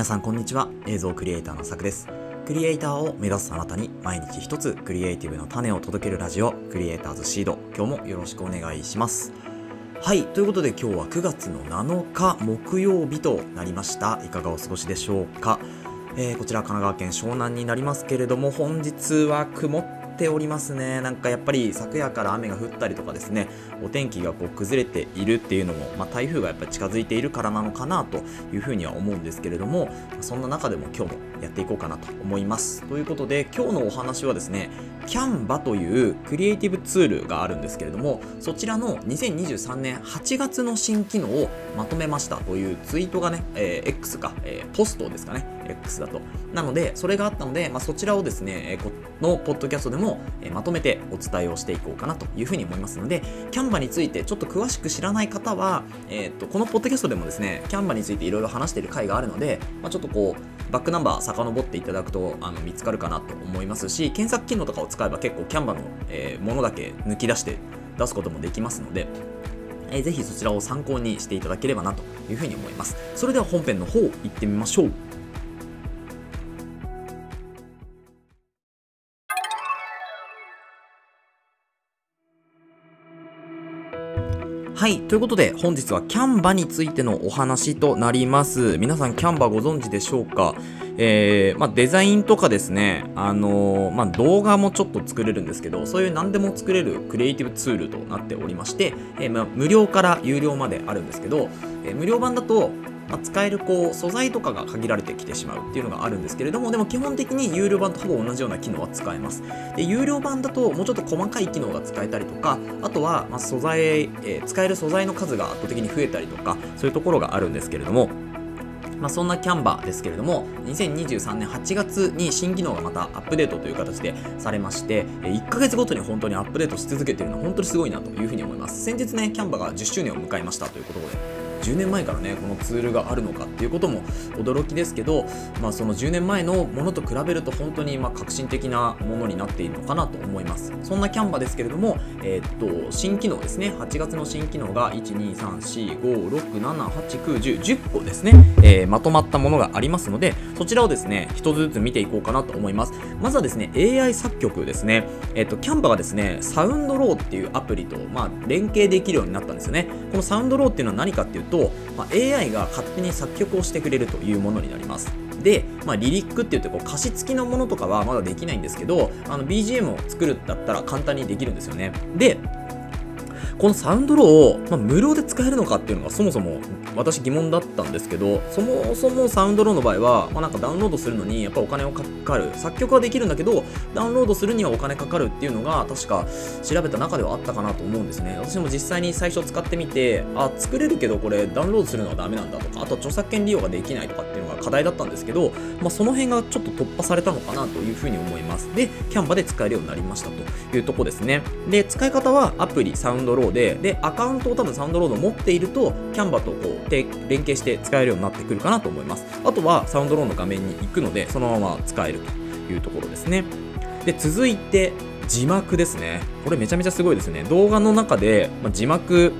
皆さんこんにちは。映像クリエイターのさくです。クリエイターを目指すあなたに毎日一つクリエイティブの種を届けるラジオクリエイターズシード。今日もよろしくお願いします。はいということで今日は9月の7日木曜日となりました。いかがお過ごしでしょうか、えー、こちら神奈川県湘南になりますけれども本日は曇っておりますね。なんかやっぱり昨夜から雨が降ったりとかですね。お天気がこう崩れているっていうのも、まあ、台風がやっぱり近づいているからなのかなというふうには思うんですけれどもそんな中でも今日もやっていこうかなと思います。ということで今日のお話はですねキャンバというクリエイティブツールがあるんですけれどもそちらの2023年8月の新機能をまとめましたというツイートがね、えー、X か、えー、ポストですかね X だと。なのでそれがあったので、まあ、そちらをですねこのポッドキャストでも、えまとめてお伝えをしていこうかなというふうに思いますのでキャンバについてちょっと詳しく知らない方は、えーと、とこのポッドキャストでもですねキャンバについていろいろ話している回があるので、まあ、ちょっとこうバックナンバー遡っていただくとあの見つかるかなと思いますし検索機能とかを使えば結構キャンバの、えー、ものだけ抜き出して出すこともできますのでえー、ぜひそちらを参考にしていただければなというふうに思います。それでは本編の方行ってみましょう。はい。ということで、本日はキャンバについてのお話となります。皆さん、キャンバご存知でしょうか？えー、まあ、デザインとかですね、あのー、まあ、動画もちょっと作れるんですけど、そういう何でも作れるクリエイティブツールとなっておりまして、えー、まあ、無料から有料まであるんですけど、え無料版だと、ま、使えるこう素材とかが限られてきてしまうっていうのがあるんですけれどもでも基本的に有料版とほぼ同じような機能は使えます。で有料版だともうちょっと細かい機能が使えたりとかあとはま素材、えー、使える素材の数が圧倒的に増えたりとかそういうところがあるんですけれどもまあ、そんなキャンバーですけれども2023年8月に新機能がまたアップデートという形でされまして1ヶ月ごとに本当にアップデートし続けているのは本当にすごいなというふうに思います。先日ねキャンバーが10周年を迎えましたということで10年前からねこのツールがあるのかっていうことも驚きですけど、まあ、その10年前のものと比べると本当にまあ革新的なものになっているのかなと思います。そんなキャンバですけれども、えー、っと新機能ですね。8月の新機能が1234567891010個ですね、えー、まとまったものがありますのでそちらをですね一つずつ見ていこうかなと思います。まずはですね AI 作曲ですね。えー、っとキャンバがですねサウンドローっていうアプリと、まあ、連携できるようになったんですよね。このサウンドローっていうのは何かっていうと、まあ、AI が勝手に作曲をしてくれるというものになります。で、まあ、リリックって言ってこう歌詞付きのものとかはまだできないんですけどあの BGM を作るだったら簡単にできるんですよね。でこのサウンドローを、まあ、無料で使えるのかっていうのがそもそも私疑問だったんですけどそもそもサウンドローの場合は、まあ、なんかダウンロードするのにやっぱお金をかかる。作曲はできるんだけどダウンロードするにはお金かかるっていうのが確か調べた中ではあったかなと思うんですね。私も実際に最初使ってみてあ作れるけどこれダウンロードするのはダメなんだとかあと著作権利用ができないとかって課題だったんですけど、まあ、その辺がちょっと突破されたのかなというふうに思います。でキャンバで使えるようになりましたというとこですね。で使い方はアプリサウンドローででアカウントを多分サウンドロード持っているとキャンバとこう連携して使えるようになってくるかなと思います。あとはサウンドローの画面に行くのでそのまま使えるというところですね。で続いて字幕ですね。これめちゃめちゃすごいですね。動画の中で、まあ、字幕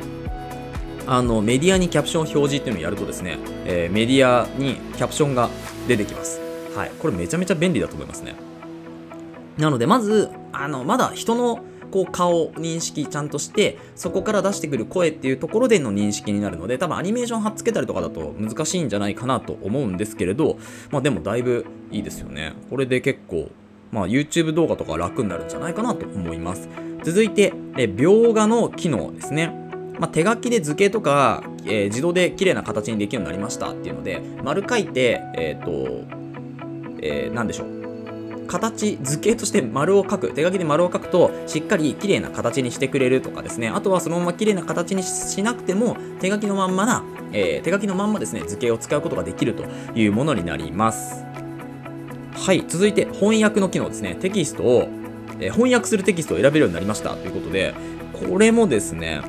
あのメディアにキャプション表示っていうのをやるとですね、えー、メディアにキャプションが出てきます。はい。これめちゃめちゃ便利だと思いますね。なのでまずあのまだ人のこう顔認識ちゃんとしてそこから出してくる声っていうところでの認識になるので多分アニメーション貼っつけたりとかだと難しいんじゃないかなと思うんですけれどまあでもだいぶいいですよね。これで結構まあ YouTube 動画とか楽になるんじゃないかなと思います。続いてえ描画の機能ですね。まあ、手書きで図形とか、えー、自動で綺麗な形にできるようになりましたっていうので丸書いてえっ、ー、と、えー、何でしょう。形図形として丸を描く。手書きで丸を描くとしっかり綺麗な形にしてくれるとかですね。あとはそのまま綺麗な形にしなくても手書きのまんまな、えー、手書きのまんまですね図形を使うことができるというものになります。はい続いて翻訳の機能ですね。テキストを、えー、翻訳するテキストを選べるようになりましたということでこれもですね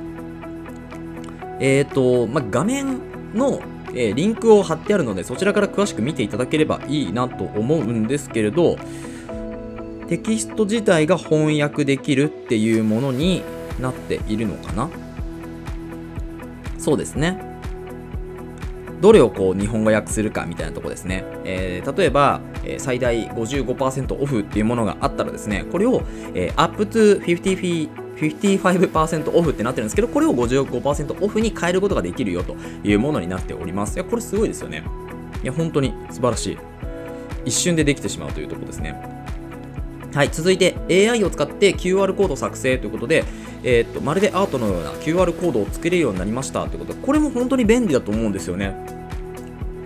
えっ、ー、と、まあ、画面のえー、リンクを貼ってあるのでそちらから詳しく見ていただければいいなと思うんですけれどテキスト自体が翻訳できるっていうものになっているのかな？そうですねどれをこう日本語訳するかみたいなとこですね。えー、例えば、え、最大55%オフっていうものがあったらですね、これを、えー、up to 50 55%オフってなってるんですけど、これを55%オフに変えることができるよというものになっております。いや、これすごいですよね。いや、本当に素晴らしい。一瞬でできてしまうというところですね。はい、続いて AI を使って QR コード作成ということで、えー、っとまるでアートのような QR コードを作れるようになりましたということで、これも本当に便利だと思うんですよね。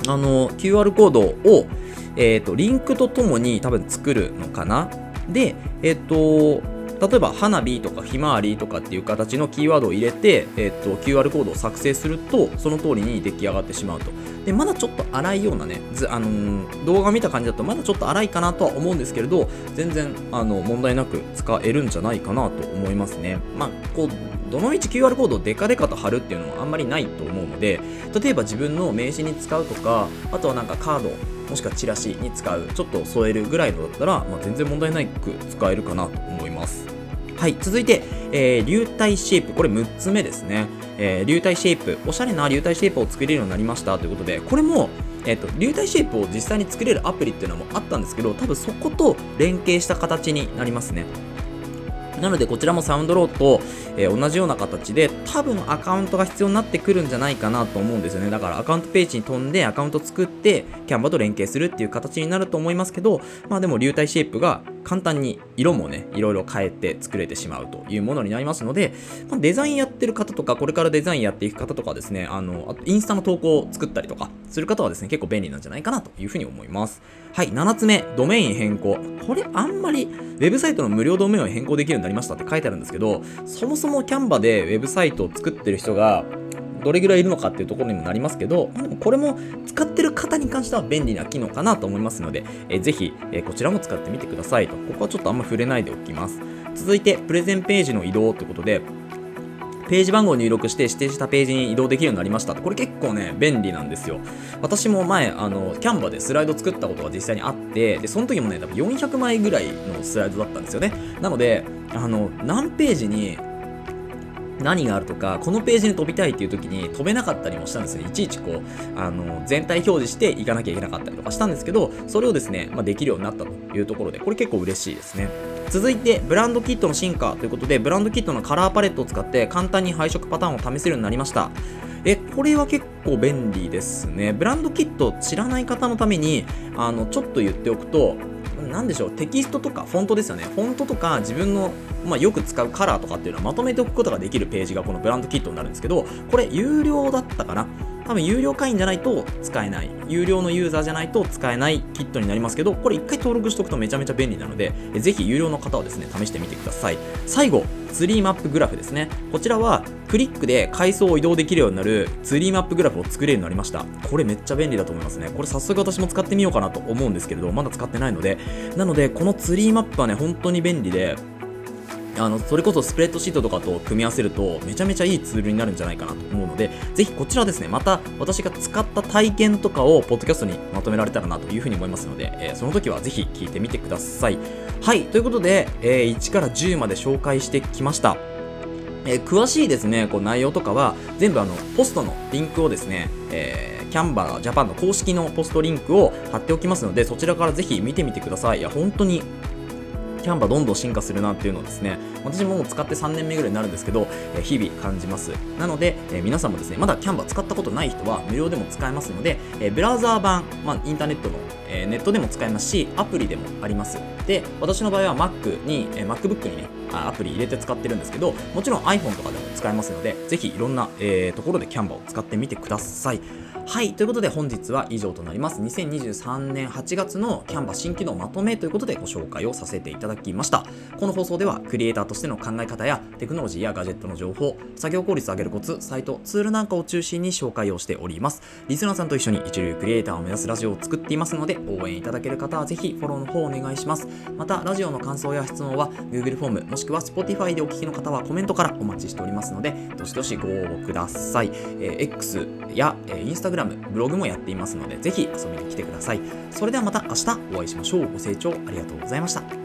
あの QR コードを、えー、っとリンクとともに多分作るのかな。で、えー、っと例えば花火とかひまわりとかっていう形のキーワードを入れて、えー、っと QR コードを作成するとその通りに出来上がってしまうと。でまだちょっと荒いようなね、あのー、動画見た感じだとまだちょっと荒いかなとは思うんですけれど全然あの問題なく使えるんじゃないかなと思いますね。まあこうどのみち QR コードをデカデカと貼るっていうのはあんまりないと思うので例えば自分の名刺に使うとかあとはなんかカードもしくはチラシに使うちょっと添えるぐらいのだったら、まあ、全然問題なく使えるかなと思います。はい続いて、えー、流体シェイプ。これ6つ目ですね、えー、流体シェイプ。おしゃれな流体シェイプを作れるようになりましたということでこれもえっと、流体シェイプを実際に作れるアプリっていうのもあったんですけど多分そこと連携した形になりますね。なのでこちらもサウンドローと、えー、同じような形で多分アカウントが必要になってくるんじゃないかなと思うんですよね。だからアカウントページに飛んでアカウント作ってキャンバと連携するっていう形になると思いますけどまあでも流体シェイプが簡単に色もねいろいろ変えて作れてしまうというものになりますので、まあ、デザインやってる方とかこれからデザインやっていく方とかですねあのあとインスタの投稿を作ったりとかする方はですね結構便利なんじゃないかなというふうに思います。はい7つ目ドメイン変更。これあんまりウェブサイトの無料ドメインを変更できるようになりましたって書いてあるんですけどそもそもキャンバでウェブサイトを作ってる人がどれぐらいいるのかっていうところにもなりますけど、でもこれも使ってる方に関しては便利な機能かなと思いますので、えー、ぜひ、え、こちらも使ってみてくださいと。ここはちょっとあんま触れないでおきます。続いて、プレゼンページの移動ということで、ページ番号を入力して指定したページに移動できるようになりました。これ結構ね、便利なんですよ。私も前、あの、キャンバでスライド作ったことが実際にあって、で、その時もね、多分400枚ぐらいのスライドだったんですよね。なので、あの、何ページに何があるとか、このページに飛びたいっていう時に飛べなかったりもしたんですよ。いちいちこう、あの、全体表示していかなきゃいけなかったりとかしたんですけど、それをですね、まあ、できるようになったというところで、これ結構嬉しいですね。続いて、ブランドキットの進化ということで、ブランドキットのカラーパレットを使って簡単に配色パターンを試せるようになりました。え、これは結構便利ですね。ブランドキット知らない方のために、あの、ちょっと言っておくと、何でしょうテキストとかフォントですよね。フォントとか自分の、まあ、よく使うカラーとかっていうのはまとめておくことができるページがこのブランドキットになるんですけどこれ有料だったかな？多分有料会員じゃないと使えない。有料のユーザーじゃないと使えないキットになりますけどこれ一回登録しておくとめちゃめちゃ便利なのでぜひ有料の方はですね試してみてください。最後ツリーマップグラフですね。こちらはクリックで階層を移動できるようになるツリーマップグラフを作れるようになりました。これめっちゃ便利だと思いますね。これ早速私も使ってみようかなと思うんですけれどまだ使ってないので。なのでこのツリーマップはね本当に便利であのそれこそスプレッドシートとかと組み合わせるとめちゃめちゃいいツールになるんじゃないかなと思うのでぜひこちらですねまた私が使った体験とかをポッドキャストにまとめられたらなというふうに思いますので、えー、その時はぜひ聞いてみてください。はい。ということで、えー、1から10まで紹介してきました。えー、詳しいですね、こう内容とかは全部あのポストのリンクをですね、えー、キャンバージャパンの公式のポストリンクを貼っておきますので、そちらからぜひ見てみてください。いや、本当にキャンバどんどん進化するなっていうのをですね、私ももう使って3年目ぐらいになるんですけど、え日々感じます。なので、え皆さんもですね、まだキャンバ使ったことない人は無料でも使えますので、えブラウザー版、まあ、インターネットの、えネットでも使えますし、アプリでもあります。で、私の場合は Mac に、え MacBook にね、アプリ入れて使ってるんですけど、もちろん iPhone とかでも使えますので、ぜひいろんな、えー、ところでキャンバを使ってみてください。はい、ということで本日は以上となります。2023年8月のキャンバ新機能まとめということでご紹介をさせていただきました。この放送ではクリエイターとしての考え方やテクノロジーやガジェットの情報、作業効率を上げるコツ、サイト、ツールなんかを中心に紹介をしております。リスナーさんと一緒に一流クリエイターを目指すラジオを作っていますので、応援いただける方はぜひフォローの方をお願いします。また、ラジオの感想や質問は Google フォームもしくは Spotify でお聞きの方はコメントからお待ちしておりますので、どしどしご応募ください。えー、X や、えー、Instagram、ブログもややっていますので、ぜひ遊びに来てください。それではまた明日お会いしましょう。ご清聴ありがとうございました。